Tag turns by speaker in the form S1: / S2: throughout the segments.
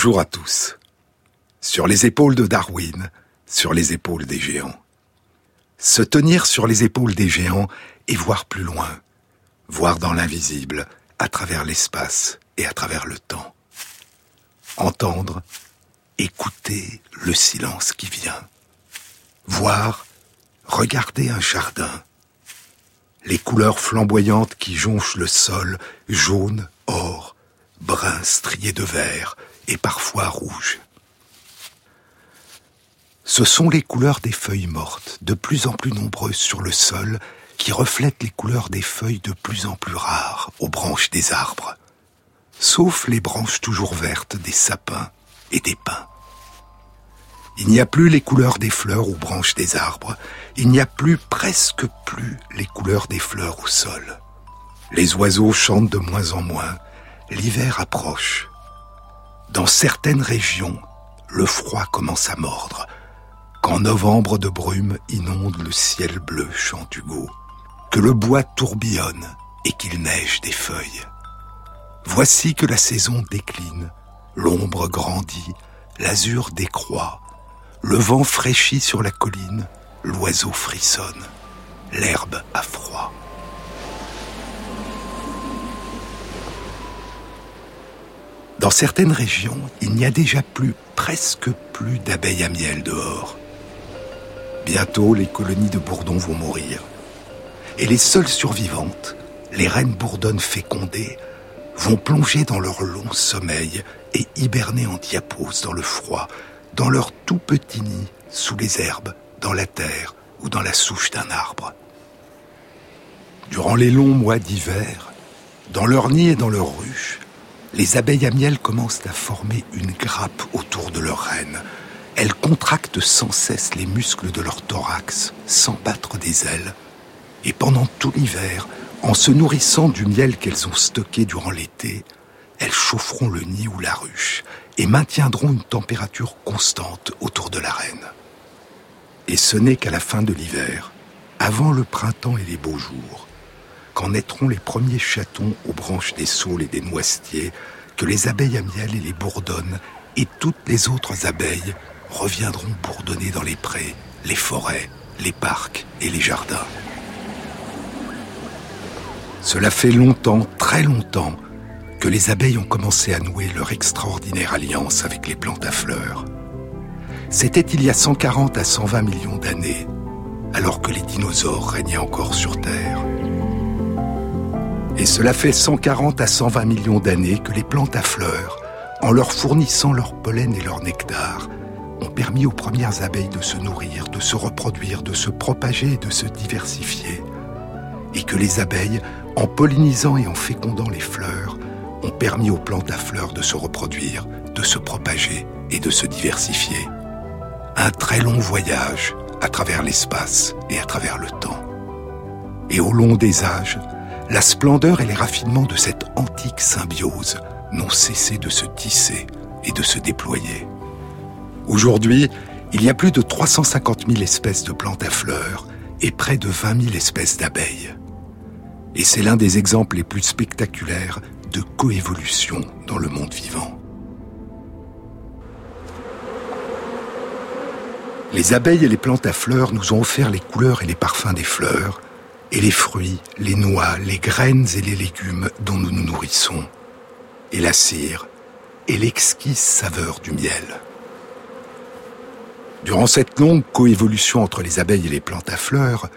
S1: Bonjour à tous. Sur les épaules de Darwin, sur les épaules des géants. Se tenir sur les épaules des géants et voir plus loin, voir dans l'invisible, à travers l'espace et à travers le temps. Entendre, écouter le silence qui vient. Voir, regarder un jardin. Les couleurs flamboyantes qui jonchent le sol, jaune, or, brun strié de vert, et parfois rouge. Ce sont les couleurs des feuilles mortes, de plus en plus nombreuses sur le sol, qui reflètent les couleurs des feuilles de plus en plus rares aux branches des arbres, sauf les branches toujours vertes des sapins et des pins. Il n'y a plus les couleurs des fleurs aux branches des arbres, il n'y a plus, presque plus, les couleurs des fleurs au sol. Les oiseaux chantent de moins en moins, l'hiver approche, dans certaines régions, le froid commence à mordre, quand novembre de brume inonde le ciel bleu chantugo, que le bois tourbillonne et qu'il neige des feuilles. Voici que la saison décline, l'ombre grandit, l'azur décroît, le vent fraîchit sur la colline, l'oiseau frissonne, l'herbe a froid. Dans certaines régions, il n'y a déjà plus, presque plus d'abeilles à miel dehors. Bientôt, les colonies de bourdons vont mourir. Et les seules survivantes, les reines bourdonnes fécondées, vont plonger dans leur long sommeil et hiberner en diapause dans le froid, dans leur tout petit nid, sous les herbes, dans la terre ou dans la souche d'un arbre. Durant les longs mois d'hiver, dans leur nid et dans leur ruche, les abeilles à miel commencent à former une grappe autour de leur reine. Elles contractent sans cesse les muscles de leur thorax, sans battre des ailes. Et pendant tout l'hiver, en se nourrissant du miel qu'elles ont stocké durant l'été, elles chaufferont le nid ou la ruche et maintiendront une température constante autour de la reine. Et ce n'est qu'à la fin de l'hiver, avant le printemps et les beaux jours, quand naîtront les premiers chatons aux branches des saules et des noisetiers, que les abeilles à miel et les bourdonnes et toutes les autres abeilles reviendront bourdonner dans les prés, les forêts, les parcs et les jardins. Cela fait longtemps, très longtemps, que les abeilles ont commencé à nouer leur extraordinaire alliance avec les plantes à fleurs. C'était il y a 140 à 120 millions d'années, alors que les dinosaures régnaient encore sur Terre. Et cela fait 140 à 120 millions d'années que les plantes à fleurs, en leur fournissant leur pollen et leur nectar, ont permis aux premières abeilles de se nourrir, de se reproduire, de se propager et de se diversifier. Et que les abeilles, en pollinisant et en fécondant les fleurs, ont permis aux plantes à fleurs de se reproduire, de se propager et de se diversifier. Un très long voyage à travers l'espace et à travers le temps. Et au long des âges, la splendeur et les raffinements de cette antique symbiose n'ont cessé de se tisser et de se déployer. Aujourd'hui, il y a plus de 350 000 espèces de plantes à fleurs et près de 20 000 espèces d'abeilles. Et c'est l'un des exemples les plus spectaculaires de coévolution dans le monde vivant. Les abeilles et les plantes à fleurs nous ont offert les couleurs et les parfums des fleurs, et les fruits, les noix, les graines et les légumes dont nous nous nourrissons, et la cire, et l'exquise saveur du miel. Durant cette longue coévolution entre les abeilles et les plantes à fleurs,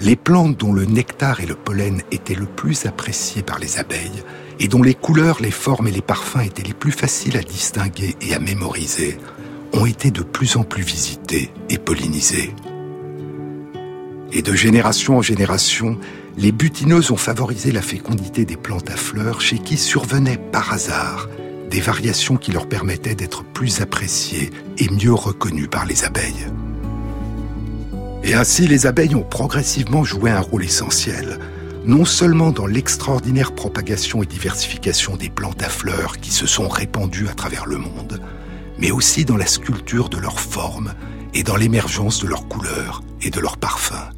S1: les plantes dont le nectar et le pollen étaient le plus appréciés par les abeilles, et dont les couleurs, les formes et les parfums étaient les plus faciles à distinguer et à mémoriser, ont été de plus en plus visitées et pollinisées. Et de génération en génération, les butineuses ont favorisé la fécondité des plantes à fleurs chez qui survenaient par hasard des variations qui leur permettaient d'être plus appréciées et mieux reconnues par les abeilles. Et ainsi, les abeilles ont progressivement joué un rôle essentiel, non seulement dans l'extraordinaire propagation et diversification des plantes à fleurs qui se sont répandues à travers le monde, mais aussi dans la sculpture de leurs formes et dans l'émergence de leurs couleurs et de leurs parfums.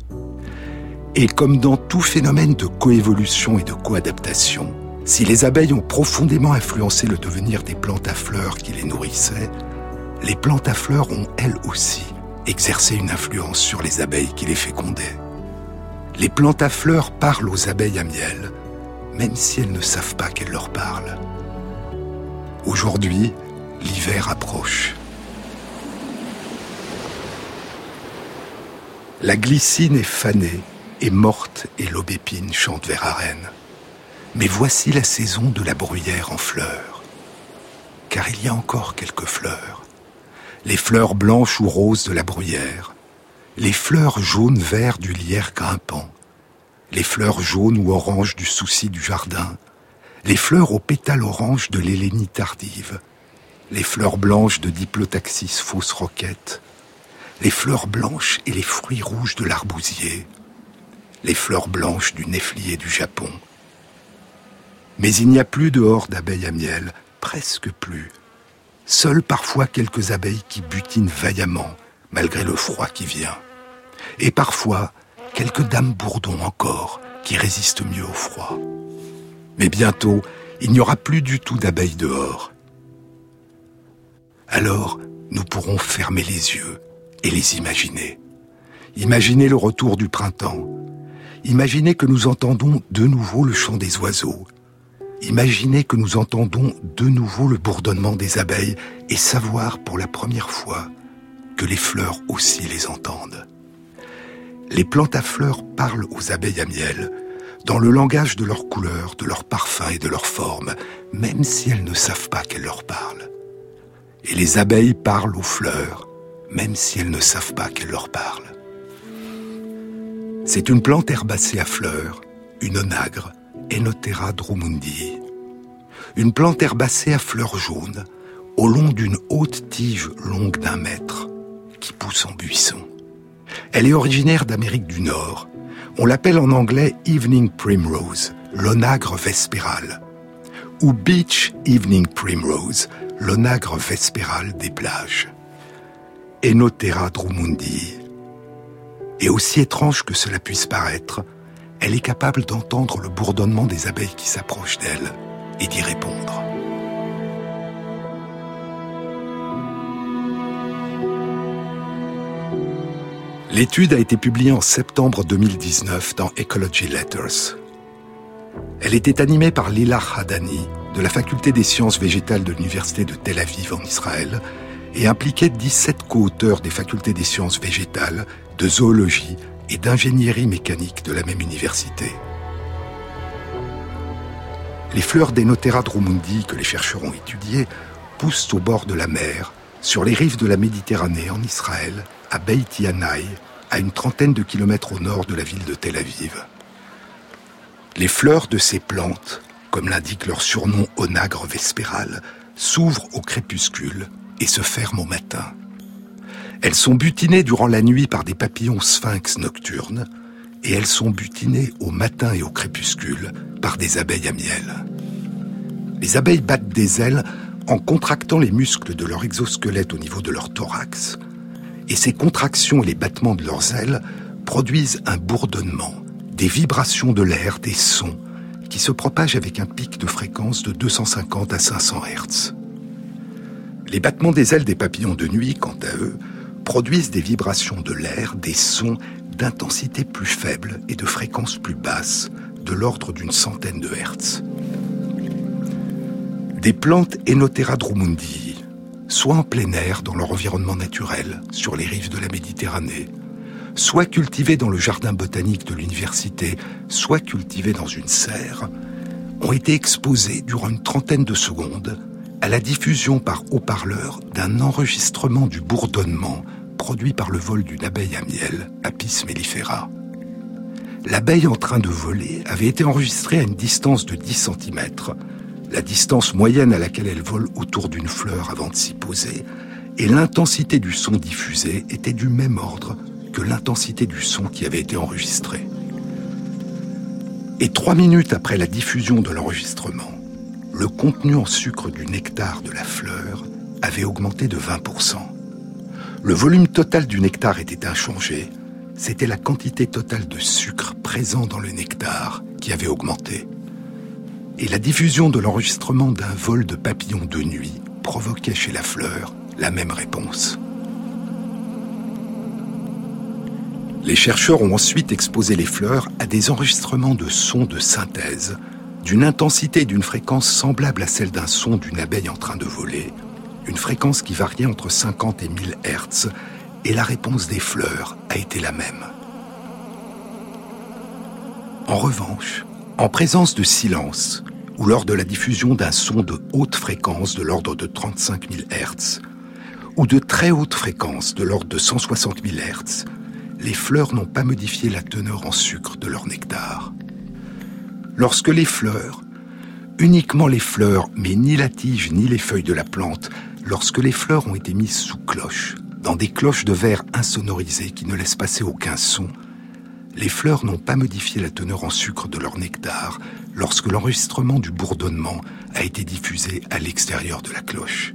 S1: Et comme dans tout phénomène de coévolution et de coadaptation, Si les abeilles ont profondément influencé le devenir des plantes à fleurs qui les nourrissaient, les plantes à fleurs ont elles aussi exercé une influence sur les abeilles qui les fécondaient. Les plantes à fleurs parlent aux abeilles à miel, même si elles ne savent pas qu'elles leur parlent. Aujourd'hui, l'hiver approche. La glycine est fanée, est morte et l'aubépine chante vers Arène. Mais voici la saison de la bruyère en fleurs. Car il y a encore quelques fleurs. Les fleurs blanches ou roses de la bruyère. Les fleurs jaunes-vert du lierre grimpant. Les fleurs jaunes ou oranges du souci du jardin. Les fleurs aux pétales oranges de l'hélénie tardive. Les fleurs blanches de Diplotaxis fausse roquette. Les fleurs blanches et les fruits rouges de l'arbousier. Les fleurs blanches du néflier du Japon mais il n'y a plus dehors d'abeilles à miel, presque plus. Seules parfois quelques abeilles qui butinent vaillamment, malgré le froid qui vient. Et parfois, quelques dames bourdons encore, qui résistent mieux au froid. Mais bientôt, il n'y aura plus du tout d'abeilles dehors. Alors, nous pourrons fermer les yeux et les imaginer. Imaginer le retour du printemps. Imaginer que nous entendons de nouveau le chant des oiseaux, Imaginez que nous entendons de nouveau le bourdonnement des abeilles et savoir pour la première fois que les fleurs aussi les entendent. Les plantes à fleurs parlent aux abeilles à miel, dans le langage de leurs couleurs, de leurs parfums et de leurs formes, même si elles ne savent pas qu'elles leur parlent. Et les abeilles parlent aux fleurs, même si elles ne savent pas qu'elles leur parlent. C'est une plante herbacée à fleurs, une onagre, Enothera drumundi, une plante herbacée à fleurs jaunes, au long d'une haute tige longue d'un mètre, qui pousse en buisson. Elle est originaire d'Amérique du Nord. On l'appelle en anglais Evening Primrose, l'onagre vespérale, ou Beach Evening Primrose, l'onagre vespérale des plages. Enothera drumundi. Et aussi étrange que cela puisse paraître, elle est capable d'entendre le bourdonnement des abeilles qui s'approchent d'elle et d'y répondre. L'étude a été publiée en septembre 2019 dans Ecology Letters. Elle était animée par Lila Hadani de la faculté des sciences végétales de l'université de Tel Aviv en Israël et impliquait 17 co-auteurs des facultés des sciences végétales, de zoologie, et d'ingénierie mécanique de la même université. Les fleurs d'Enotera drumundi que les chercheurs ont étudiées poussent au bord de la mer, sur les rives de la Méditerranée en Israël, à Beit Yanai, à une trentaine de kilomètres au nord de la ville de Tel Aviv. Les fleurs de ces plantes, comme l'indique leur surnom onagre vespéral, s'ouvrent au crépuscule et se ferment au matin. Elles sont butinées durant la nuit par des papillons sphinx nocturnes, et elles sont butinées au matin et au crépuscule par des abeilles à miel. Les abeilles battent des ailes en contractant les muscles de leur exosquelette au niveau de leur thorax, et ces contractions et les battements de leurs ailes produisent un bourdonnement, des vibrations de l'air, des sons, qui se propagent avec un pic de fréquence de 250 à 500 Hz. Les battements des ailes des papillons de nuit, quant à eux, produisent des vibrations de l'air, des sons d'intensité plus faible et de fréquence plus basse, de l'ordre d'une centaine de Hertz. Des plantes Enothera drumundi, soit en plein air dans leur environnement naturel, sur les rives de la Méditerranée, soit cultivées dans le jardin botanique de l'université, soit cultivées dans une serre, ont été exposées durant une trentaine de secondes à la diffusion par haut-parleur d'un enregistrement du bourdonnement produit par le vol d'une abeille à miel, Apis mellifera. L'abeille en train de voler avait été enregistrée à une distance de 10 cm, la distance moyenne à laquelle elle vole autour d'une fleur avant de s'y poser, et l'intensité du son diffusé était du même ordre que l'intensité du son qui avait été enregistré. Et trois minutes après la diffusion de l'enregistrement, le contenu en sucre du nectar de la fleur avait augmenté de 20%. Le volume total du nectar était inchangé, c'était la quantité totale de sucre présent dans le nectar qui avait augmenté. et la diffusion de l'enregistrement d'un vol de papillons de nuit provoquait chez la fleur la même réponse. Les chercheurs ont ensuite exposé les fleurs à des enregistrements de sons de synthèse d'une intensité et d'une fréquence semblable à celle d'un son d'une abeille en train de voler, une fréquence qui variait entre 50 et 1000 Hertz, et la réponse des fleurs a été la même. En revanche, en présence de silence, ou lors de la diffusion d'un son de haute fréquence de l'ordre de 35 000 Hertz, ou de très haute fréquence de l'ordre de 160 000 Hertz, les fleurs n'ont pas modifié la teneur en sucre de leur nectar. Lorsque les fleurs, uniquement les fleurs, mais ni la tige ni les feuilles de la plante, lorsque les fleurs ont été mises sous cloche, dans des cloches de verre insonorisées qui ne laissent passer aucun son, les fleurs n'ont pas modifié la teneur en sucre de leur nectar lorsque l'enregistrement du bourdonnement a été diffusé à l'extérieur de la cloche.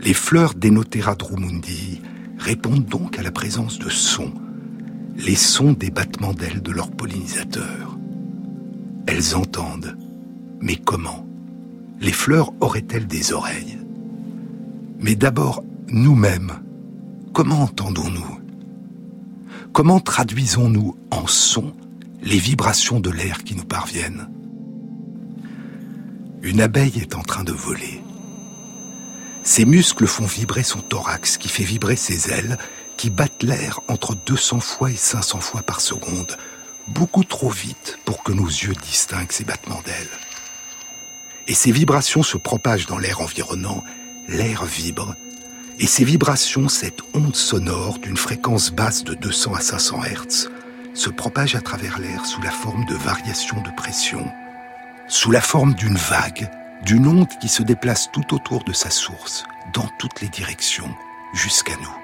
S1: Les fleurs d'Enotera drumundi répondent donc à la présence de sons, les sons des battements d'ailes de leurs pollinisateurs. Elles entendent, mais comment? Les fleurs auraient-elles des oreilles? Mais d'abord, nous-mêmes, comment entendons-nous? Comment traduisons-nous en sons les vibrations de l'air qui nous parviennent? Une abeille est en train de voler. Ses muscles font vibrer son thorax qui fait vibrer ses ailes qui battent l'air entre 200 fois et 500 fois par seconde, beaucoup trop vite pour que nos yeux distinguent ces battements d'ailes. Et ces vibrations se propagent dans l'air environnant, l'air vibre, et ces vibrations, cette onde sonore d'une fréquence basse de 200 à 500 Hz, se propage à travers l'air sous la forme de variations de pression, sous la forme d'une vague d'une onde qui se déplace tout autour de sa source, dans toutes les directions, jusqu'à nous.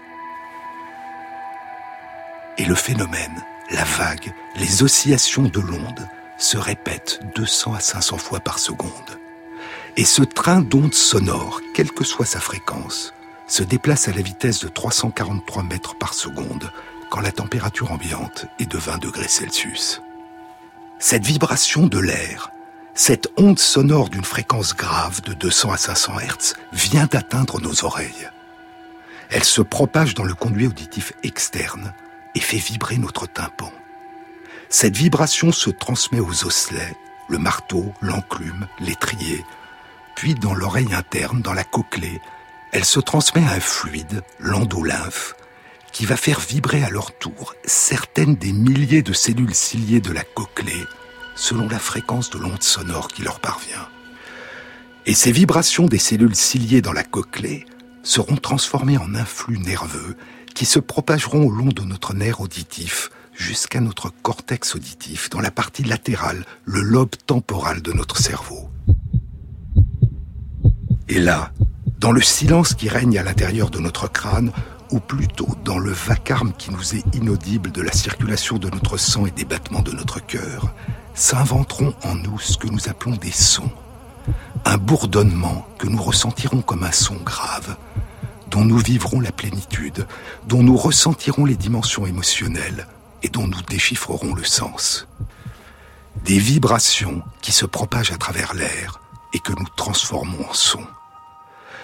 S1: Et le phénomène, la vague, les oscillations de l'onde se répètent 200 à 500 fois par seconde. Et ce train d'ondes sonores, quelle que soit sa fréquence, se déplace à la vitesse de 343 mètres par seconde quand la température ambiante est de 20 degrés Celsius. Cette vibration de l'air cette onde sonore d'une fréquence grave de 200 à 500 Hz vient d'atteindre nos oreilles. Elle se propage dans le conduit auditif externe et fait vibrer notre tympan. Cette vibration se transmet aux osselets, le marteau, l'enclume, l'étrier, puis dans l'oreille interne, dans la cochlée, elle se transmet à un fluide, l'endolymphe, qui va faire vibrer à leur tour certaines des milliers de cellules ciliées de la cochlée selon la fréquence de l'onde sonore qui leur parvient. Et ces vibrations des cellules ciliées dans la cochlée seront transformées en influx nerveux qui se propageront au long de notre nerf auditif jusqu'à notre cortex auditif dans la partie latérale, le lobe temporal de notre cerveau. Et là, dans le silence qui règne à l'intérieur de notre crâne, ou plutôt dans le vacarme qui nous est inaudible de la circulation de notre sang et des battements de notre cœur, s'inventeront en nous ce que nous appelons des sons, un bourdonnement que nous ressentirons comme un son grave, dont nous vivrons la plénitude, dont nous ressentirons les dimensions émotionnelles et dont nous déchiffrerons le sens. Des vibrations qui se propagent à travers l'air et que nous transformons en son.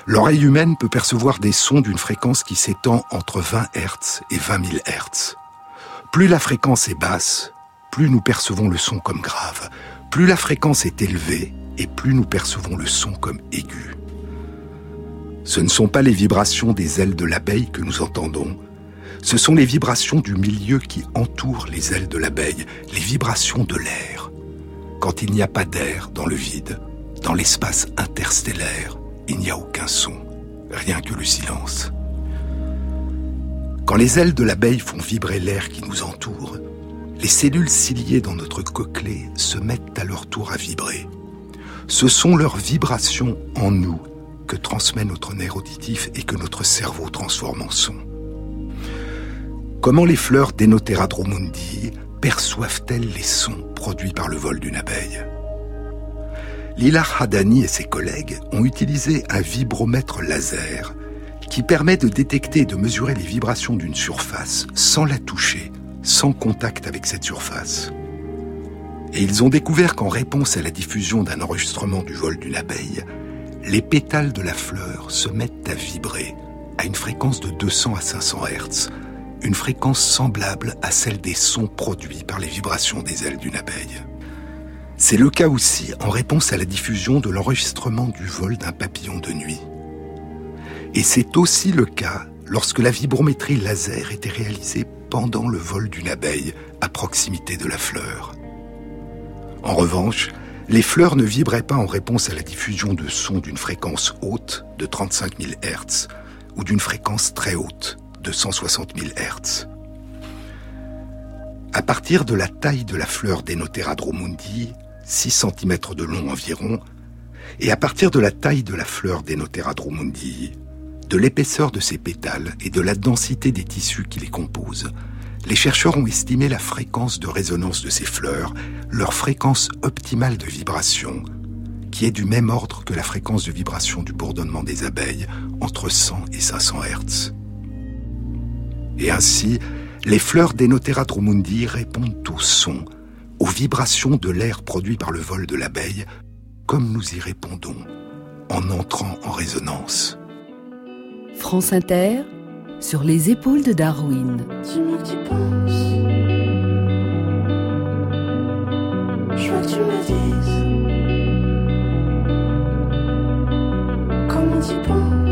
S1: L'oreille humaine peut percevoir des sons d'une fréquence qui s'étend entre 20 Hz et 20 000 Hz. Plus la fréquence est basse, plus nous percevons le son comme grave, plus la fréquence est élevée et plus nous percevons le son comme aigu. Ce ne sont pas les vibrations des ailes de l'abeille que nous entendons, ce sont les vibrations du milieu qui entoure les ailes de l'abeille, les vibrations de l'air. Quand il n'y a pas d'air dans le vide, dans l'espace interstellaire, il n'y a aucun son, rien que le silence. Quand les ailes de l'abeille font vibrer l'air qui nous entoure, les cellules ciliées dans notre cochlée se mettent à leur tour à vibrer. Ce sont leurs vibrations en nous que transmet notre nerf auditif et que notre cerveau transforme en son. Comment les fleurs d'Enotera dromundi perçoivent-elles les sons produits par le vol d'une abeille? Lila Hadani et ses collègues ont utilisé un vibromètre laser qui permet de détecter et de mesurer les vibrations d'une surface sans la toucher sans contact avec cette surface. Et ils ont découvert qu'en réponse à la diffusion d'un enregistrement du vol d'une abeille, les pétales de la fleur se mettent à vibrer à une fréquence de 200 à 500 Hz, une fréquence semblable à celle des sons produits par les vibrations des ailes d'une abeille. C'est le cas aussi en réponse à la diffusion de l'enregistrement du vol d'un papillon de nuit. Et c'est aussi le cas lorsque la vibrométrie laser était réalisée pendant le vol d'une abeille à proximité de la fleur. En revanche, les fleurs ne vibraient pas en réponse à la diffusion de sons d'une fréquence haute de 35 000 Hz ou d'une fréquence très haute de 160 000 Hz. À partir de la taille de la fleur d'Enotera dromundi, 6 cm de long environ, et à partir de la taille de la fleur d'Enotera dromundi, de l'épaisseur de ses pétales et de la densité des tissus qui les composent, les chercheurs ont estimé la fréquence de résonance de ces fleurs, leur fréquence optimale de vibration, qui est du même ordre que la fréquence de vibration du bourdonnement des abeilles, entre 100 et 500 Hz. Et ainsi, les fleurs d'Enotera dromundi répondent au son, aux vibrations de l'air produit par le vol de l'abeille, comme nous y répondons en entrant en résonance.
S2: France Inter, sur les épaules de Darwin.
S3: Dis-moi que tu penses. Je veux que tu me dises. Comment tu penses?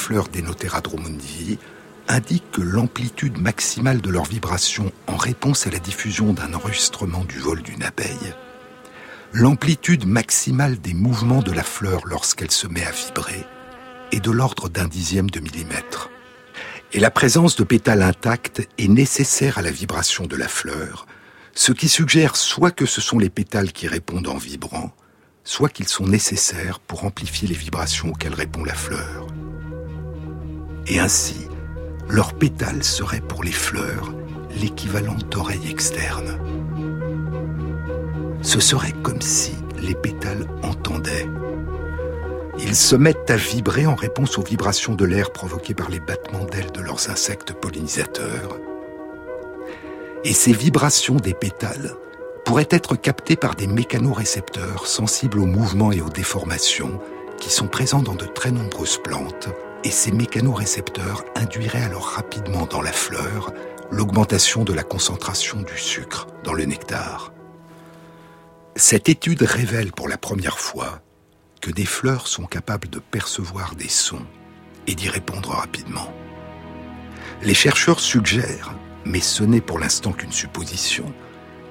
S1: Fleurs d'Enotera dromundi indique que l'amplitude maximale de leur vibration en réponse à la diffusion d'un enregistrement du vol d'une abeille, l'amplitude maximale des mouvements de la fleur lorsqu'elle se met à vibrer est de l'ordre d'un dixième de millimètre. Et la présence de pétales intacts est nécessaire à la vibration de la fleur, ce qui suggère soit que ce sont les pétales qui répondent en vibrant, soit qu'ils sont nécessaires pour amplifier les vibrations auxquelles répond la fleur. Et ainsi, leurs pétales seraient pour les fleurs l'équivalent d'oreilles externes. Ce serait comme si les pétales entendaient. Ils se mettent à vibrer en réponse aux vibrations de l'air provoquées par les battements d'ailes de leurs insectes pollinisateurs. Et ces vibrations des pétales pourraient être captées par des mécanorécepteurs sensibles aux mouvements et aux déformations qui sont présents dans de très nombreuses plantes, et ces mécanorécepteurs induiraient alors rapidement dans la fleur l'augmentation de la concentration du sucre dans le nectar. Cette étude révèle pour la première fois que des fleurs sont capables de percevoir des sons et d'y répondre rapidement. Les chercheurs suggèrent, mais ce n'est pour l'instant qu'une supposition,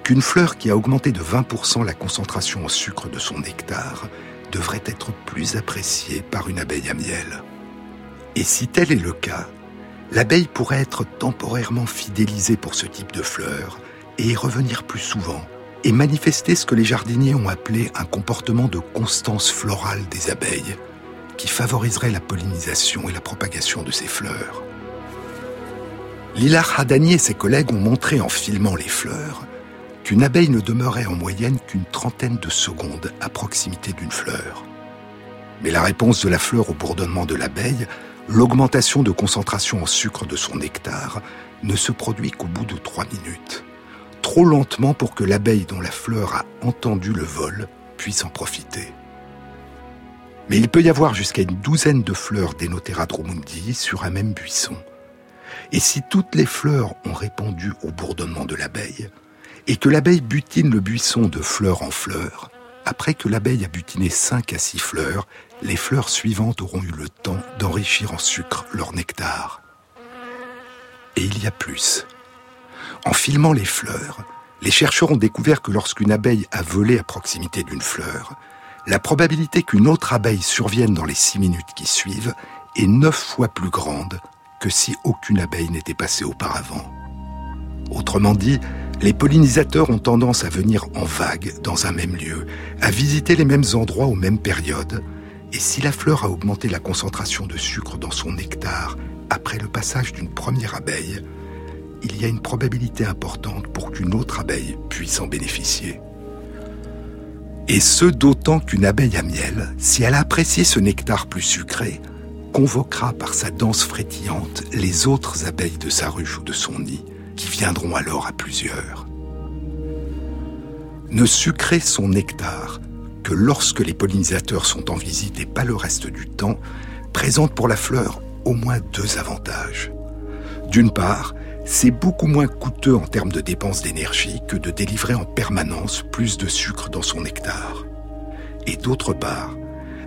S1: qu'une fleur qui a augmenté de 20% la concentration en sucre de son nectar devrait être plus appréciée par une abeille à miel. Et si tel est le cas, l'abeille pourrait être temporairement fidélisée pour ce type de fleurs et y revenir plus souvent et manifester ce que les jardiniers ont appelé un comportement de constance florale des abeilles qui favoriserait la pollinisation et la propagation de ces fleurs. Lilar Hadani et ses collègues ont montré en filmant les fleurs qu'une abeille ne demeurait en moyenne qu'une trentaine de secondes à proximité d'une fleur. Mais la réponse de la fleur au bourdonnement de l'abeille l'augmentation de concentration en sucre de son nectar ne se produit qu'au bout de trois minutes, trop lentement pour que l'abeille dont la fleur a entendu le vol puisse en profiter. Mais il peut y avoir jusqu'à une douzaine de fleurs d'Enotera drumundi sur un même buisson. Et si toutes les fleurs ont répondu au bourdonnement de l'abeille, et que l'abeille butine le buisson de fleur en fleur, après que l'abeille a butiné cinq à six fleurs, les fleurs suivantes auront eu le temps d'enrichir en sucre leur nectar. Et il y a plus. En filmant les fleurs, les chercheurs ont découvert que lorsqu'une abeille a volé à proximité d'une fleur, la probabilité qu'une autre abeille survienne dans les six minutes qui suivent est neuf fois plus grande que si aucune abeille n'était passée auparavant. Autrement dit, les pollinisateurs ont tendance à venir en vague dans un même lieu, à visiter les mêmes endroits aux mêmes périodes, et si la fleur a augmenté la concentration de sucre dans son nectar après le passage d'une première abeille, il y a une probabilité importante pour qu'une autre abeille puisse en bénéficier. Et ce d'autant qu'une abeille à miel, si elle apprécie ce nectar plus sucré, convoquera par sa danse frétillante les autres abeilles de sa ruche ou de son nid, viendront alors à plusieurs. Ne sucrer son nectar que lorsque les pollinisateurs sont en visite et pas le reste du temps, présente pour la fleur au moins deux avantages. D'une part, c'est beaucoup moins coûteux en termes de dépenses d'énergie que de délivrer en permanence plus de sucre dans son nectar. Et d'autre part,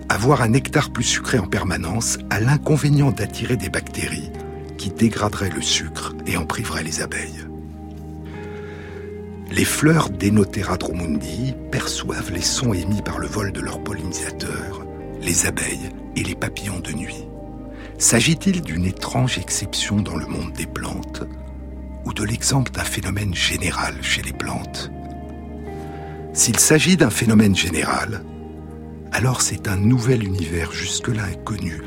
S1: avoir un nectar plus sucré en permanence a l'inconvénient d'attirer des bactéries qui dégraderaient le sucre et en priveraient les abeilles. Les fleurs d'Enotera dromundi perçoivent les sons émis par le vol de leurs pollinisateurs, les abeilles et les papillons de nuit. S'agit-il d'une étrange exception dans le monde des plantes ou de l'exemple d'un phénomène général chez les plantes? S'il s'agit d'un phénomène général, alors c'est un nouvel univers jusque-là inconnu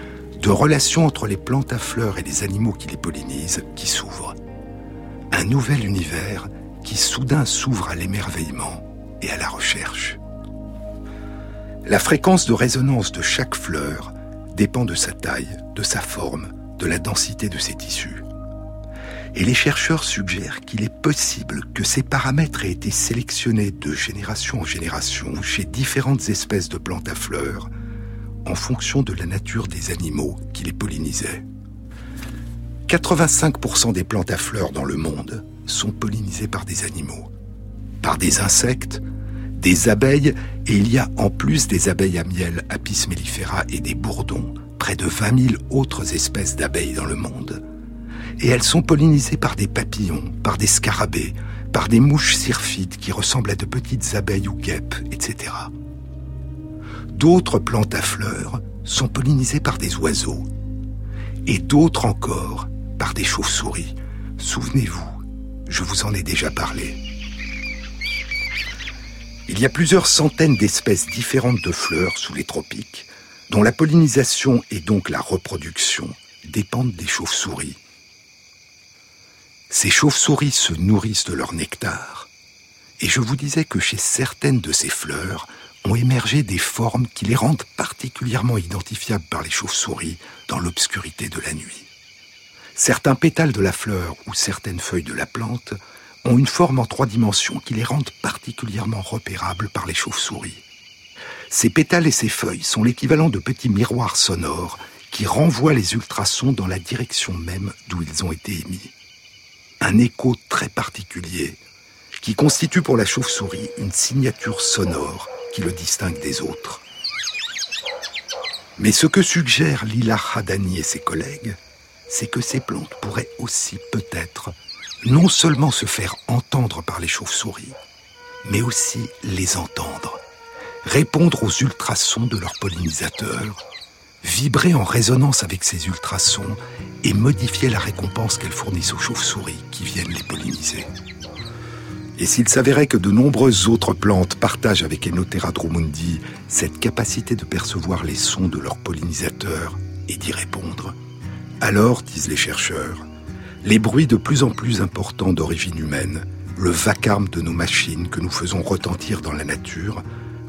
S1: de relations entre les plantes à fleurs et les animaux qui les pollinisent qui s'ouvre. Un nouvel univers qui soudain s'ouvre à l'émerveillement et à la recherche. La fréquence de résonance de chaque fleur dépend de sa taille, de sa forme, de la densité de ses tissus. Et les chercheurs suggèrent qu'il est possible que ces paramètres aient été sélectionnés de génération en génération chez différentes espèces de plantes à fleurs en fonction de la nature des animaux qui les pollinisaient. 85% des plantes à fleurs dans le monde sont pollinisés par des animaux, par des insectes, des abeilles, et il y a en plus des abeilles à miel, Apis mellifera et des bourdons, près de 20 000 autres espèces d'abeilles dans le monde. Et elles sont pollinisées par des papillons, par des scarabées, par des mouches syrphides qui ressemblent à de petites abeilles ou guêpes, etc. D'autres plantes à fleurs sont pollinisées par des oiseaux, et d'autres encore par des chauves-souris. Souvenez-vous, je vous en ai déjà parlé. Il y a plusieurs centaines d'espèces différentes de fleurs sous les tropiques, dont la pollinisation et donc la reproduction dépendent des chauves-souris. Ces chauves-souris se nourrissent de leur nectar, et je vous disais que chez certaines de ces fleurs ont émergé des formes qui les rendent particulièrement identifiables par les chauves-souris dans l'obscurité de la nuit. Certains pétales de la fleur ou certaines feuilles de la plante ont une forme en trois dimensions qui les rendent particulièrement repérables par les chauves-souris. Ces pétales et ces feuilles sont l'équivalent de petits miroirs sonores qui renvoient les ultrasons dans la direction même d'où ils ont été émis. Un écho très particulier qui constitue pour la chauve-souris une signature sonore qui le distingue des autres. Mais ce que suggèrent Lila Hadani et ses collègues, c'est que ces plantes pourraient aussi peut-être non seulement se faire entendre par les chauves-souris, mais aussi les entendre, répondre aux ultrasons de leurs pollinisateurs, vibrer en résonance avec ces ultrasons et modifier la récompense qu'elles fournissent aux chauves-souris qui viennent les polliniser. Et s'il s'avérait que de nombreuses autres plantes partagent avec Enothera drumundi cette capacité de percevoir les sons de leurs pollinisateurs et d'y répondre, alors, disent les chercheurs, les bruits de plus en plus importants d'origine humaine, le vacarme de nos machines que nous faisons retentir dans la nature,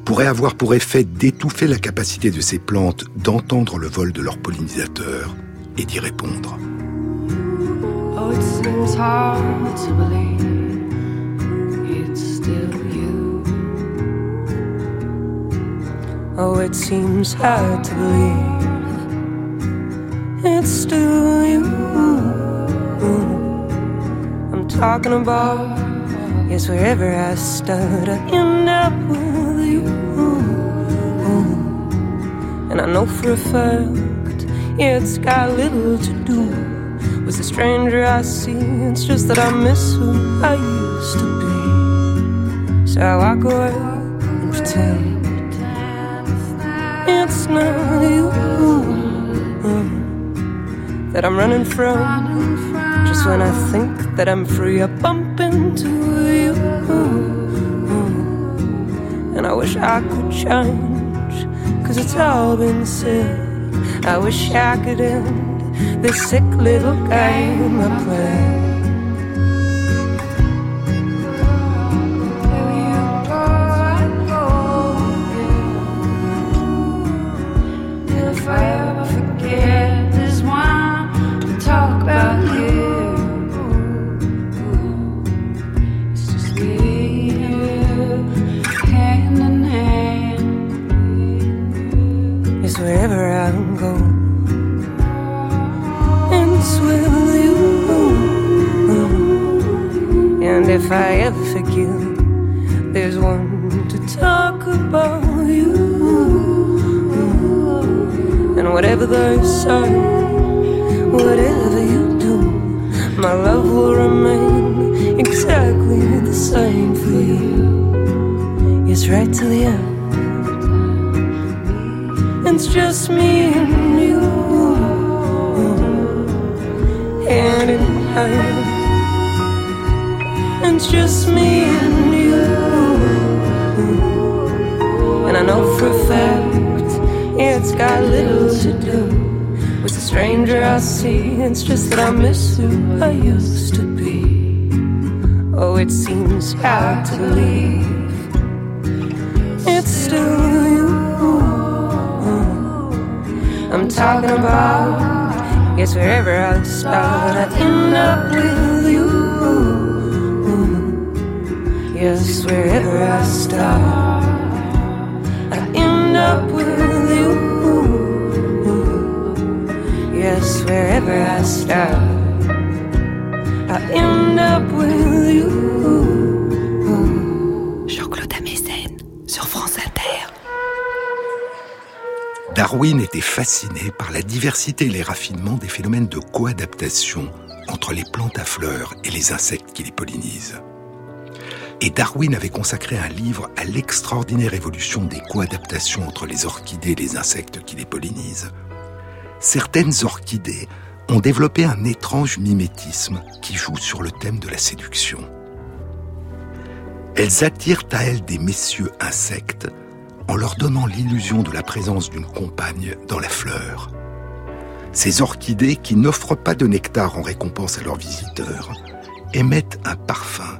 S1: pourraient avoir pour effet d'étouffer la capacité de ces plantes d'entendre le vol de leurs pollinisateurs et d'y répondre.
S3: Oh,
S4: Oh, it seems hard to believe it's still you. I'm talking about, yes, wherever I start, I end up with you. And I know for a fact, it's got little to do with the stranger I see. It's just that I miss who I used to be. So I walk away and pretend it's not you mm, that I'm running from. Just when I think that I'm free, I bump into you. Mm, and I wish I could change, cause it's all been said. I wish I could end this sick little game I play.
S3: If I ever forget,
S4: there's one to talk about you. And whatever they say, whatever you do, my love will remain exactly the same for you. It's right to the end. It's just me and you, hand. It's just me and you, and I know for a fact it's got little to do with the stranger I see. It's just that I miss who I used to be. Oh, it seems hard to believe it's still you. I'm talking about, yes, wherever I start, I end up with Yes, wherever I start, I end up with you. Yes, wherever I start, I end up with you.
S2: Jean-Claude Amezen sur France Inter.
S1: Darwin était fasciné par la diversité et les raffinements des phénomènes de coadaptation entre les plantes à fleurs et les insectes qui les pollinisent. Et Darwin avait consacré un livre à l'extraordinaire évolution des coadaptations entre les orchidées et les insectes qui les pollinisent. Certaines orchidées ont développé un étrange mimétisme qui joue sur le thème de la séduction. Elles attirent à elles des messieurs insectes en leur donnant l'illusion de la présence d'une compagne dans la fleur. Ces orchidées, qui n'offrent pas de nectar en récompense à leurs visiteurs, émettent un parfum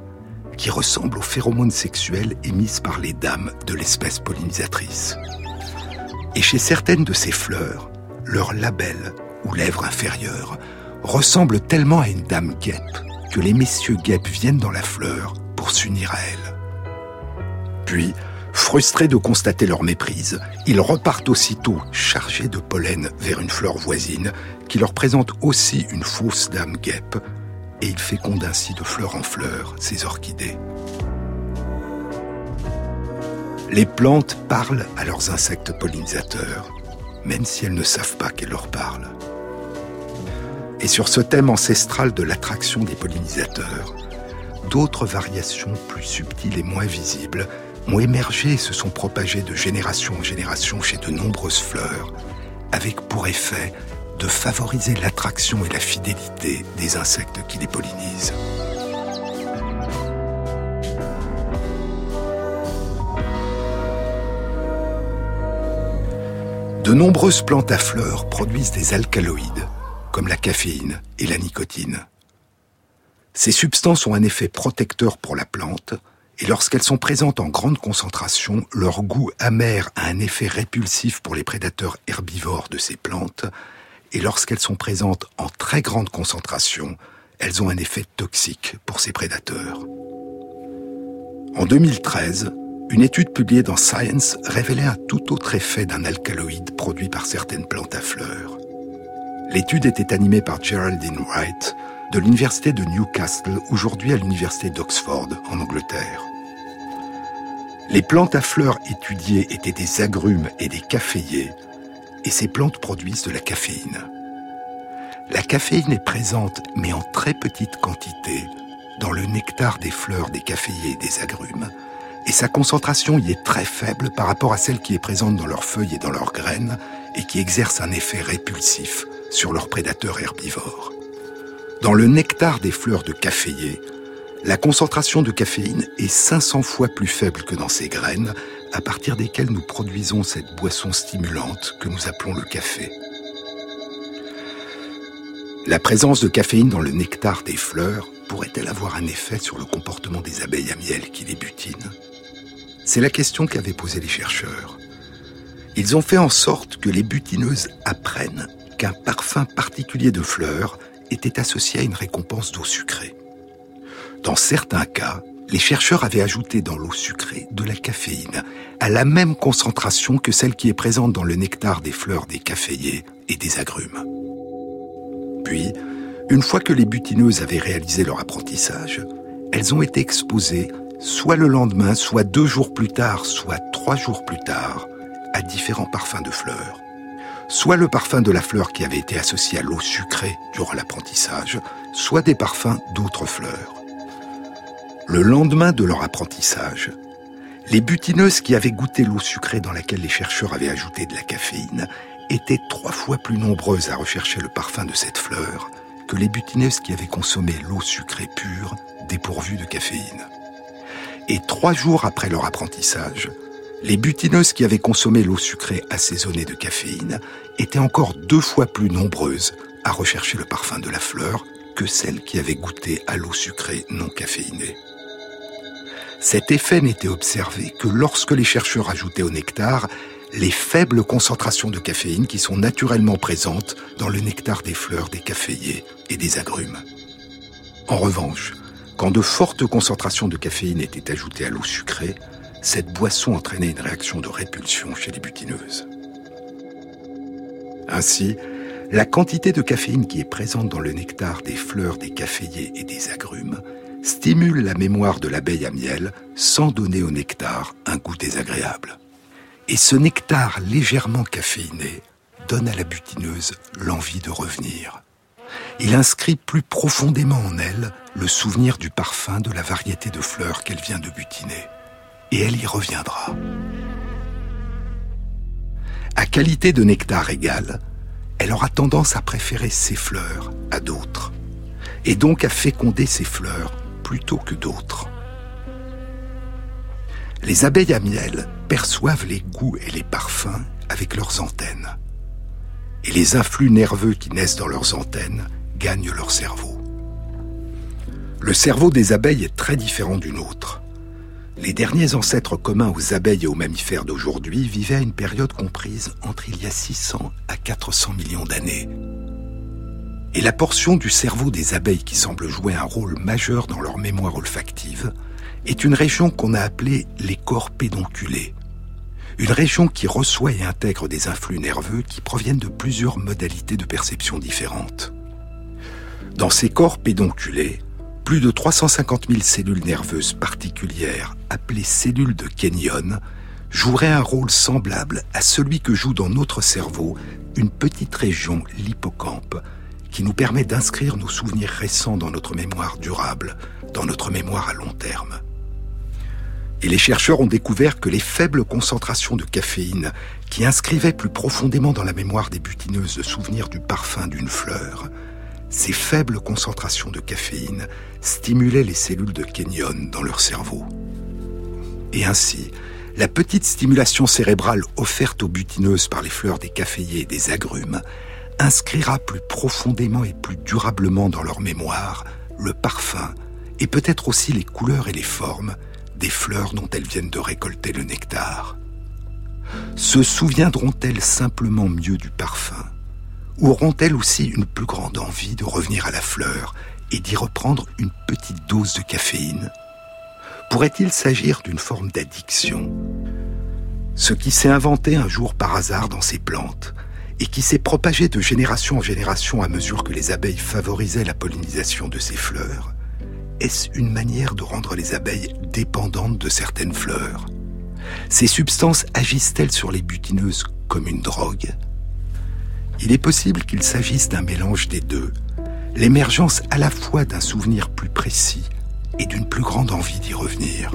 S1: qui ressemble aux phéromones sexuels émises par les dames de l'espèce pollinisatrice. Et chez certaines de ces fleurs, leur label ou lèvre inférieure ressemble tellement à une dame guêpe que les messieurs guêpes viennent dans la fleur pour s'unir à elle. Puis, frustrés de constater leur méprise, ils repartent aussitôt chargés de pollen vers une fleur voisine qui leur présente aussi une fausse dame guêpe et ils fécondent ainsi de fleur en fleur ces orchidées. Les plantes parlent à leurs insectes pollinisateurs, même si elles ne savent pas qu'elles leur parlent. Et sur ce thème ancestral de l'attraction des pollinisateurs, d'autres variations plus subtiles et moins visibles ont émergé et se sont propagées de génération en génération chez de nombreuses fleurs, avec pour effet de favoriser l'attraction et la fidélité des insectes qui les pollinisent. De nombreuses plantes à fleurs produisent des alcaloïdes, comme la caféine et la nicotine. Ces substances ont un effet protecteur pour la plante, et lorsqu'elles sont présentes en grande concentration, leur goût amer a un effet répulsif pour les prédateurs herbivores de ces plantes, et lorsqu'elles sont présentes en très grande concentration, elles ont un effet toxique pour ces prédateurs. En 2013, une étude publiée dans Science révélait un tout autre effet d'un alcaloïde produit par certaines plantes à fleurs. L'étude était animée par Geraldine Wright de l'université de Newcastle, aujourd'hui à l'université d'Oxford, en Angleterre. Les plantes à fleurs étudiées étaient des agrumes et des caféiers, et ces plantes produisent de la caféine. La caféine est présente, mais en très petite quantité, dans le nectar des fleurs des caféiers et des agrumes, et sa concentration y est très faible par rapport à celle qui est présente dans leurs feuilles et dans leurs graines, et qui exerce un effet répulsif sur leurs prédateurs herbivores. Dans le nectar des fleurs de caféier, la concentration de caféine est 500 fois plus faible que dans ces graines, à partir desquelles nous produisons cette boisson stimulante que nous appelons le café. La présence de caféine dans le nectar des fleurs pourrait-elle avoir un effet sur le comportement des abeilles à miel qui les butinent C'est la question qu'avaient posée les chercheurs. Ils ont fait en sorte que les butineuses apprennent qu'un parfum particulier de fleurs était associé à une récompense d'eau sucrée. Dans certains cas, les chercheurs avaient ajouté dans l'eau sucrée de la caféine, à la même concentration que celle qui est présente dans le nectar des fleurs des caféiers et des agrumes. Puis, une fois que les butineuses avaient réalisé leur apprentissage, elles ont été exposées soit le lendemain, soit deux jours plus tard, soit trois jours plus tard, à différents parfums de fleurs. Soit le parfum de la fleur qui avait été associé à l'eau sucrée durant l'apprentissage, soit des parfums d'autres fleurs. Le lendemain de leur apprentissage, les butineuses qui avaient goûté l'eau sucrée dans laquelle les chercheurs avaient ajouté de la caféine étaient trois fois plus nombreuses à rechercher le parfum de cette fleur que les butineuses qui avaient consommé l'eau sucrée pure dépourvue de caféine. Et trois jours après leur apprentissage, les butineuses qui avaient consommé l'eau sucrée assaisonnée de caféine étaient encore deux fois plus nombreuses à rechercher le parfum de la fleur que celles qui avaient goûté à l'eau sucrée non caféinée. Cet effet n'était observé que lorsque les chercheurs ajoutaient au nectar les faibles concentrations de caféine qui sont naturellement présentes dans le nectar des fleurs des caféiers et des agrumes. En revanche, quand de fortes concentrations de caféine étaient ajoutées à l'eau sucrée, cette boisson entraînait une réaction de répulsion chez les butineuses. Ainsi, la quantité de caféine qui est présente dans le nectar des fleurs des caféiers et des agrumes stimule la mémoire de l'abeille à miel sans donner au nectar un goût désagréable. Et ce nectar légèrement caféiné donne à la butineuse l'envie de revenir. Il inscrit plus profondément en elle le souvenir du parfum de la variété de fleurs qu'elle vient de butiner. Et elle y reviendra. À qualité de nectar égale, elle aura tendance à préférer ces fleurs à d'autres, et donc à féconder ces fleurs plutôt que d'autres. Les abeilles à miel perçoivent les goûts et les parfums avec leurs antennes. Et les influx nerveux qui naissent dans leurs antennes gagnent leur cerveau. Le cerveau des abeilles est très différent du nôtre. Les derniers ancêtres communs aux abeilles et aux mammifères d'aujourd'hui vivaient à une période comprise entre il y a 600 à 400 millions d'années. Et la portion du cerveau des abeilles qui semble jouer un rôle majeur dans leur mémoire olfactive est une région qu'on a appelée les corps pédonculés. Une région qui reçoit et intègre des influx nerveux qui proviennent de plusieurs modalités de perception différentes. Dans ces corps pédonculés, plus de 350 000 cellules nerveuses particulières, appelées cellules de Kenyon, joueraient un rôle semblable à celui que joue dans notre cerveau une petite région, l'hippocampe, qui nous permet d'inscrire nos souvenirs récents dans notre mémoire durable, dans notre mémoire à long terme. Et les chercheurs ont découvert que les faibles concentrations de caféine qui inscrivaient plus profondément dans la mémoire des butineuses le souvenir du parfum d'une fleur ces faibles concentrations de caféine stimulaient les cellules de Kenyon dans leur cerveau. Et ainsi, la petite stimulation cérébrale offerte aux butineuses par les fleurs des caféiers et des agrumes inscrira plus profondément et plus durablement dans leur mémoire le parfum et peut-être aussi les couleurs et les formes des fleurs dont elles viennent de récolter le nectar. Se souviendront-elles simplement mieux du parfum? Ou auront-elles aussi une plus grande envie de revenir à la fleur et d'y reprendre une petite dose de caféine? Pourrait-il s'agir d'une forme d'addiction? Ce qui s'est inventé un jour par hasard dans ces plantes et qui s'est propagé de génération en génération à mesure que les abeilles favorisaient la pollinisation de ces fleurs, est-ce une manière de rendre les abeilles dépendantes de certaines fleurs? Ces substances agissent-elles sur les butineuses comme une drogue? Il est possible qu'il s'agisse d'un mélange des deux, l'émergence à la fois d'un souvenir plus précis et d'une plus grande envie d'y revenir.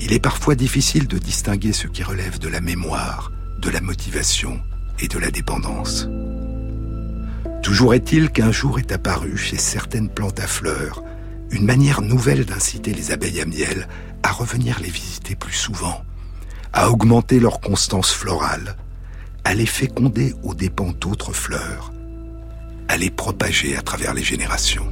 S1: Il est parfois difficile de distinguer ce qui relève de la mémoire, de la motivation et de la dépendance. Toujours est-il qu'un jour est apparu chez certaines plantes à fleurs une manière nouvelle d'inciter les abeilles à miel à revenir les visiter plus souvent, à augmenter leur constance florale, à les féconder aux dépens d'autres fleurs, à les propager à travers les générations.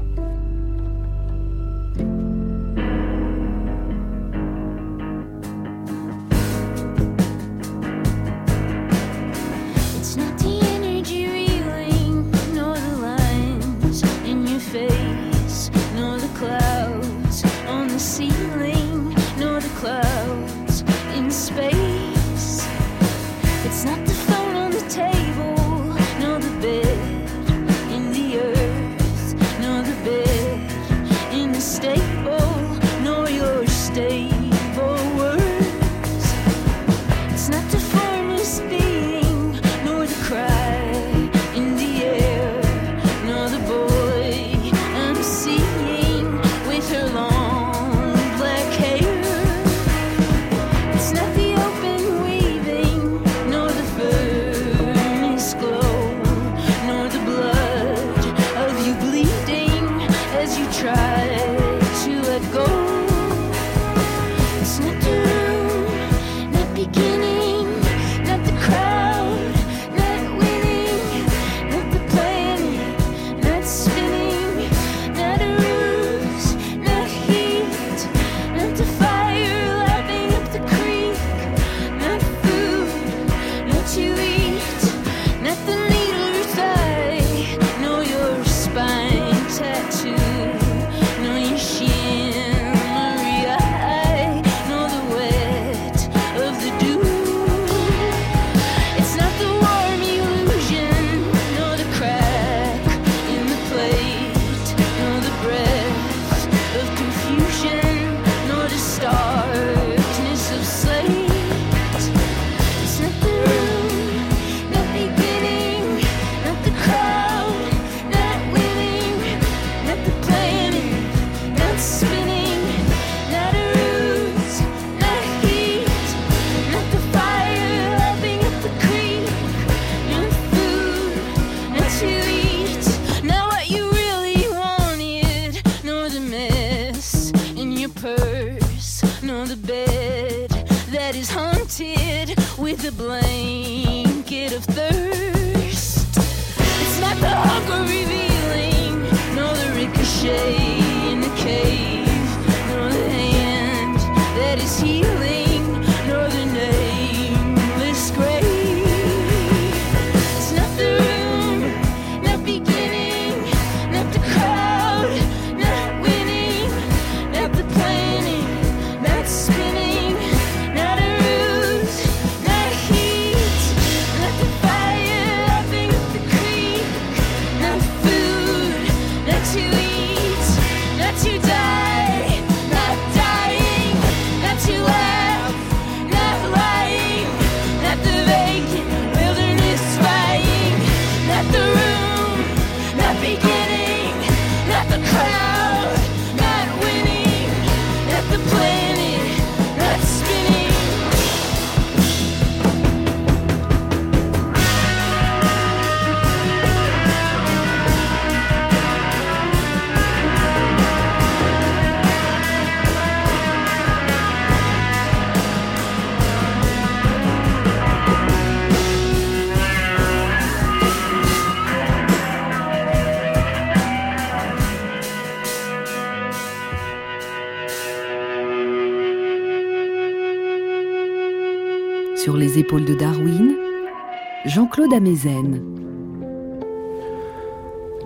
S2: begin.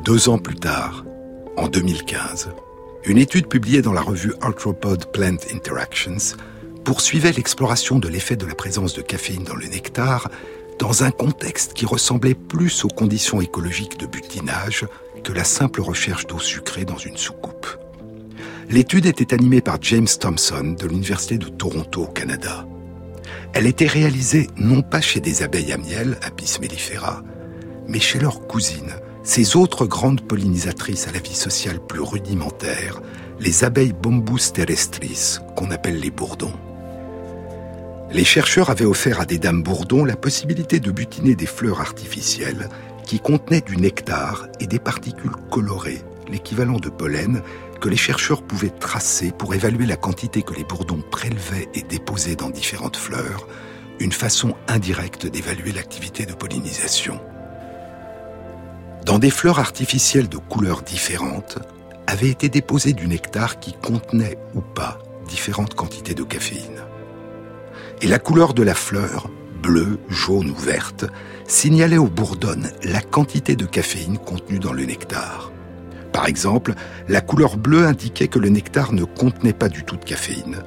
S1: Deux ans plus tard, en 2015, une étude publiée dans la revue Arthropod Plant Interactions poursuivait l'exploration de l'effet de la présence de caféine dans le nectar dans un contexte qui ressemblait plus aux conditions écologiques de butinage que la simple recherche d'eau sucrée dans une soucoupe. L'étude était animée par James Thompson de l'Université de Toronto au Canada. Elle était réalisée non pas chez des abeilles à miel, Apis mellifera, mais chez leurs cousines, ces autres grandes pollinisatrices à la vie sociale plus rudimentaire, les abeilles Bombus terrestris, qu'on appelle les bourdons. Les chercheurs avaient offert à des dames bourdons la possibilité de butiner des fleurs artificielles qui contenaient du nectar et des particules colorées, l'équivalent de pollen, que les chercheurs pouvaient tracer pour évaluer la quantité que les bourdons prélevaient et déposaient dans différentes fleurs, une façon indirecte d'évaluer l'activité de pollinisation. Dans des fleurs artificielles de couleurs différentes, avait été déposé du nectar qui contenait ou pas différentes quantités de caféine. Et la couleur de la fleur, bleue, jaune ou verte, signalait aux bourdonnes la quantité de caféine contenue dans le nectar. Par exemple, la couleur bleue indiquait que le nectar ne contenait pas du tout de caféine.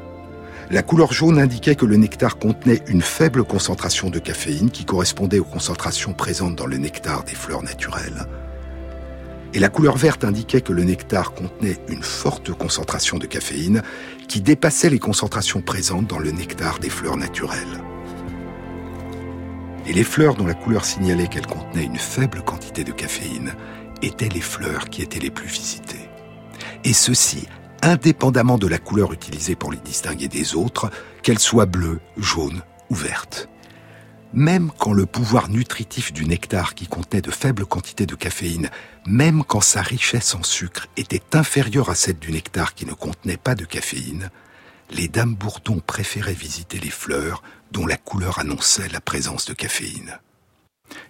S1: La couleur jaune indiquait que le nectar contenait une faible concentration de caféine qui correspondait aux concentrations présentes dans le nectar des fleurs naturelles. Et la couleur verte indiquait que le nectar contenait une forte concentration de caféine qui dépassait les concentrations présentes dans le nectar des fleurs naturelles. Et les fleurs dont la couleur signalait qu'elles contenaient une faible quantité de caféine étaient les fleurs qui étaient les plus visitées. Et ceci indépendamment de la couleur utilisée pour les distinguer des autres, qu'elle soit bleue, jaune ou verte. Même quand le pouvoir nutritif du nectar qui contenait de faibles quantités de caféine, même quand sa richesse en sucre était inférieure à celle du nectar qui ne contenait pas de caféine, les dames bourdons préféraient visiter les fleurs dont la couleur annonçait la présence de caféine.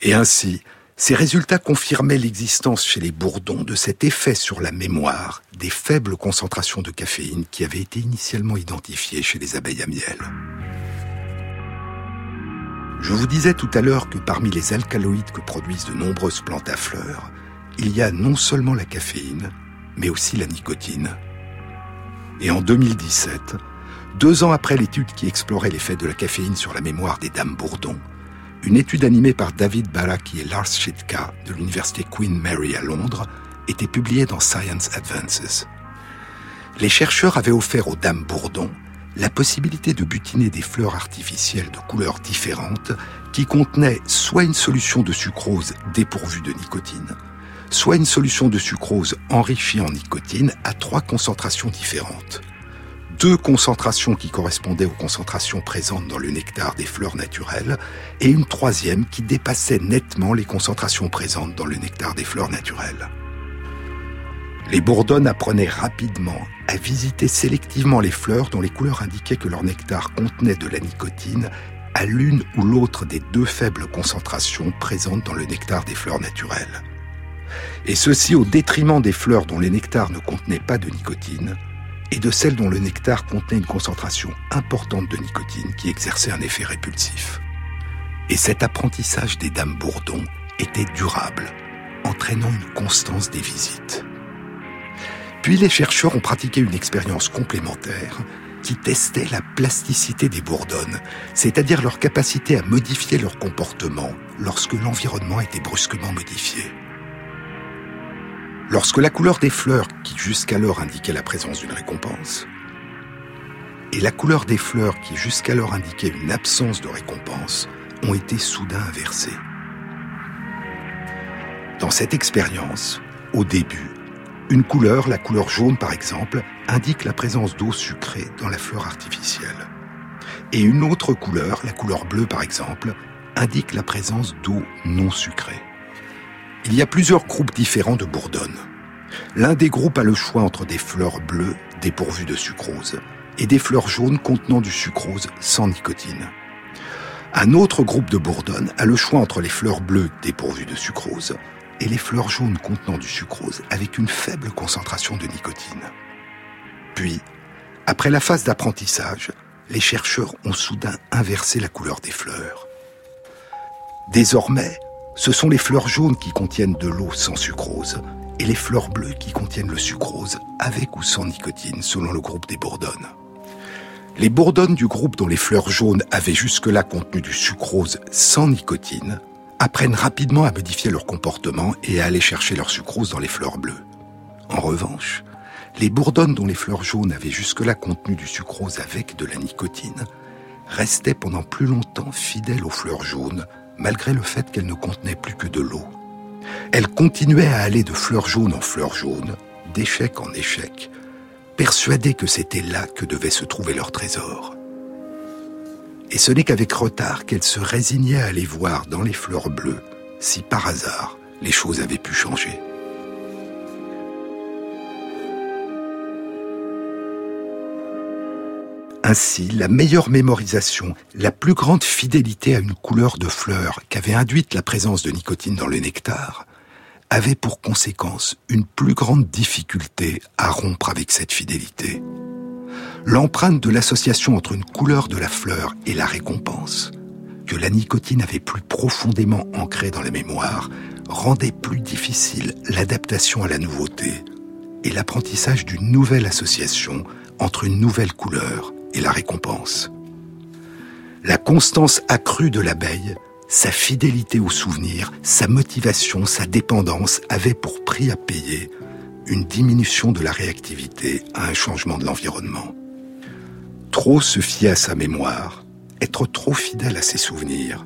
S1: Et ainsi, ces résultats confirmaient l'existence chez les bourdons de cet effet sur la mémoire des faibles concentrations de caféine qui avaient été initialement identifiées chez les abeilles à miel. Je vous disais tout à l'heure que parmi les alcaloïdes que produisent de nombreuses plantes à fleurs, il y a non seulement la caféine, mais aussi la nicotine. Et en 2017, deux ans après l'étude qui explorait l'effet de la caféine sur la mémoire des dames bourdons, une étude animée par David Baraki et Lars Schitka de l'université Queen Mary à Londres était publiée dans Science Advances. Les chercheurs avaient offert aux dames bourdons la possibilité de butiner des fleurs artificielles de couleurs différentes qui contenaient soit une solution de sucrose dépourvue de nicotine, soit une solution de sucrose enrichie en nicotine à trois concentrations différentes. Deux concentrations qui correspondaient aux concentrations présentes dans le nectar des fleurs naturelles et une troisième qui dépassait nettement les concentrations présentes dans le nectar des fleurs naturelles. Les bourdonnes apprenaient rapidement à visiter sélectivement les fleurs dont les couleurs indiquaient que leur nectar contenait de la nicotine à l'une ou l'autre des deux faibles concentrations présentes dans le nectar des fleurs naturelles. Et ceci au détriment des fleurs dont les nectars ne contenaient pas de nicotine et de celles dont le nectar contenait une concentration importante de nicotine qui exerçait un effet répulsif. Et cet apprentissage des dames Bourdon était durable, entraînant une constance des visites. Puis les chercheurs ont pratiqué une expérience complémentaire qui testait la plasticité des bourdonnes, c'est-à-dire leur capacité à modifier leur comportement lorsque l'environnement était brusquement modifié. Lorsque la couleur des fleurs, qui jusqu'alors indiquait la présence d'une récompense, et la couleur des fleurs, qui jusqu'alors indiquait une absence de récompense, ont été soudain inversées. Dans cette expérience, au début, une couleur, la couleur jaune par exemple, indique la présence d'eau sucrée dans la fleur artificielle. Et une autre couleur, la couleur bleue par exemple, indique la présence d'eau non sucrée. Il y a plusieurs groupes différents de bourdonnes. L'un des groupes a le choix entre des fleurs bleues dépourvues de sucrose et des fleurs jaunes contenant du sucrose sans nicotine. Un autre groupe de bourdonnes a le choix entre les fleurs bleues dépourvues de sucrose et les fleurs jaunes contenant du sucrose avec une faible concentration de nicotine. Puis, après la phase d'apprentissage, les chercheurs ont soudain inversé la couleur des fleurs. Désormais, ce sont les fleurs jaunes qui contiennent de l'eau sans sucrose et les fleurs bleues qui contiennent le sucrose avec ou sans nicotine selon le groupe des bourdonnes. Les bourdonnes du groupe dont les fleurs jaunes avaient jusque-là contenu du sucrose sans nicotine apprennent rapidement à modifier leur comportement et à aller chercher leur sucrose dans les fleurs bleues. En revanche, les bourdonnes dont les fleurs jaunes avaient jusque-là contenu du sucrose avec de la nicotine restaient pendant plus longtemps fidèles aux fleurs jaunes, malgré le fait qu'elles ne contenaient plus que de l'eau. Elles continuaient à aller de fleurs jaunes en fleurs jaunes, d'échec en échec, persuadées que c'était là que devait se trouver leur trésor. Et ce n'est qu'avec retard qu'elles se résignaient à aller voir dans les fleurs bleues si par hasard les choses avaient pu changer. Ainsi, la meilleure mémorisation, la plus grande fidélité à une couleur de fleur qu'avait induite la présence de nicotine dans le nectar, avait pour conséquence une plus grande difficulté à rompre avec cette fidélité. L'empreinte de l'association entre une couleur de la fleur et la récompense, que la nicotine avait plus profondément ancrée dans la mémoire, rendait plus difficile l'adaptation à la nouveauté et l'apprentissage d'une nouvelle association entre une nouvelle couleur et la récompense. La constance accrue de l'abeille, sa fidélité au souvenir, sa motivation, sa dépendance avaient pour prix à payer une diminution de la réactivité à un changement de l'environnement. Trop se fier à sa mémoire, être trop fidèle à ses souvenirs,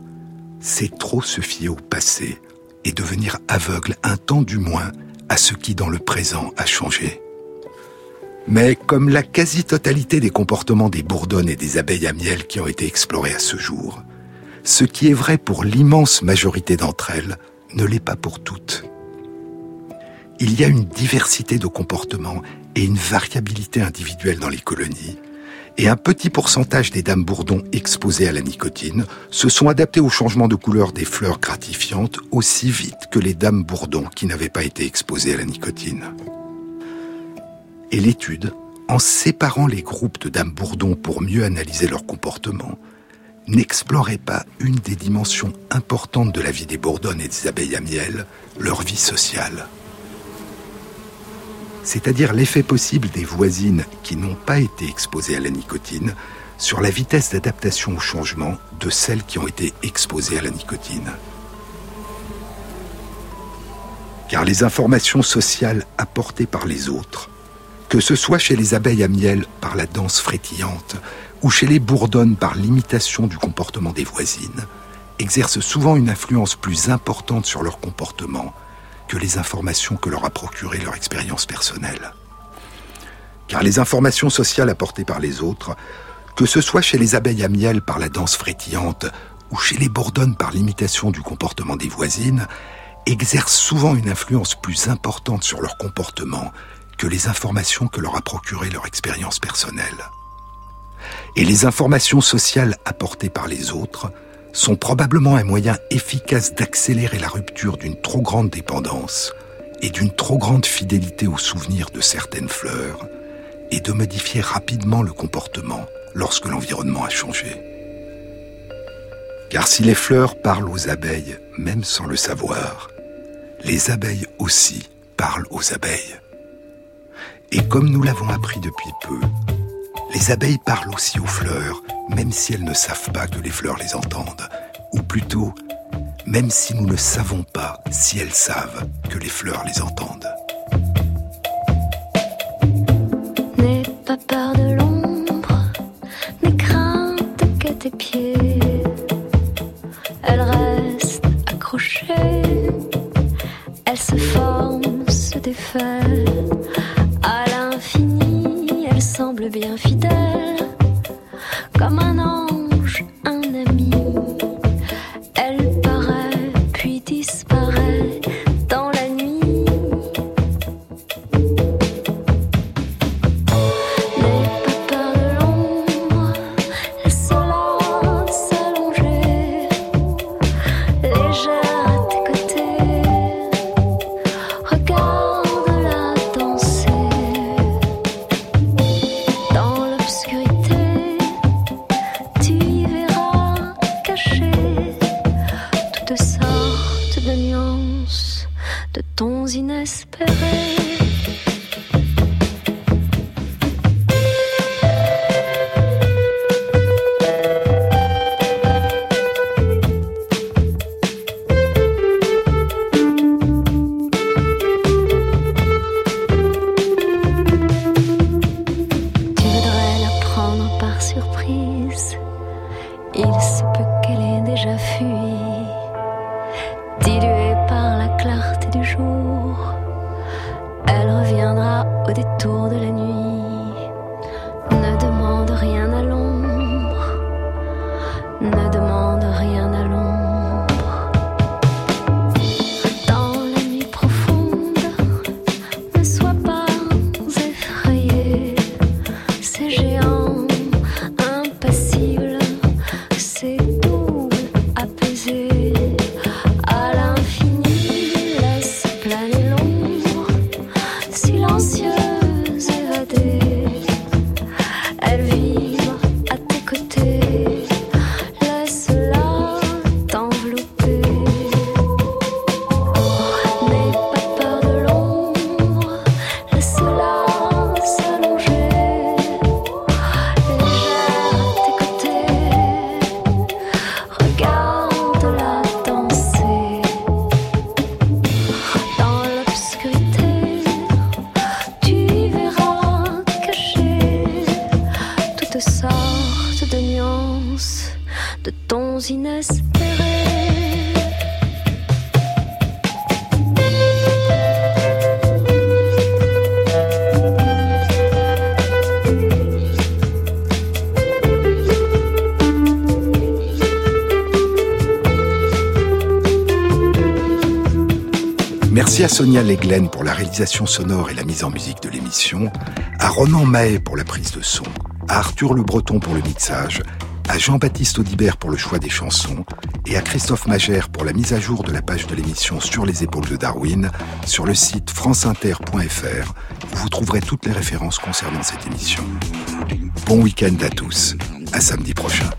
S1: c'est trop se fier au passé et devenir aveugle un temps du moins à ce qui dans le présent a changé. Mais comme la quasi-totalité des comportements des bourdonnes et des abeilles à miel qui ont été explorés à ce jour, ce qui est vrai pour l'immense majorité d'entre elles ne l'est pas pour toutes. Il y a une diversité de comportements et une variabilité individuelle dans les colonies, et un petit pourcentage des dames bourdons exposées à la nicotine se sont adaptées au changement de couleur des fleurs gratifiantes aussi vite que les dames bourdons qui n'avaient pas été exposées à la nicotine. Et l'étude, en séparant les groupes de dames bourdons pour mieux analyser leur comportement, n'explorait pas une des dimensions importantes de la vie des bourdonnes et des abeilles à miel, leur vie sociale. C'est-à-dire l'effet possible des voisines qui n'ont pas été exposées à la nicotine sur la vitesse d'adaptation au changement de celles qui ont été exposées à la nicotine. Car les informations sociales apportées par les autres que ce soit chez les abeilles à miel par la danse frétillante ou chez les bourdonnes par l'imitation du comportement des voisines, exercent souvent une influence plus importante sur leur comportement que les informations que leur a procurées leur expérience personnelle. Car les informations sociales apportées par les autres, que ce soit chez les abeilles à miel par la danse frétillante ou chez les bourdonnes par l'imitation du comportement des voisines, exercent souvent une influence plus importante sur leur comportement que les informations que leur a procurées leur expérience personnelle.
S5: Et les informations sociales apportées par les autres sont probablement un moyen efficace d'accélérer la rupture d'une trop grande dépendance et d'une trop grande fidélité aux souvenirs de certaines fleurs, et de modifier rapidement le comportement lorsque l'environnement a changé. Car si les fleurs parlent aux abeilles, même sans le savoir, les abeilles aussi parlent aux abeilles. Et comme nous l'avons appris depuis peu, les abeilles parlent aussi aux fleurs, même si elles ne savent pas que les fleurs les entendent, ou plutôt, même si nous ne savons pas si elles savent que les fleurs les entendent. Sonia Leglen pour la réalisation sonore et la mise en musique de l'émission, à Ronan Mahé pour la prise de son, à Arthur Le Breton pour le mixage, à Jean-Baptiste Audibert pour le choix des chansons et à Christophe Magère pour la mise à jour de la page de l'émission Sur les épaules de Darwin sur le site franceinter.fr où vous trouverez toutes les références concernant cette émission. Bon week-end à tous, à samedi prochain.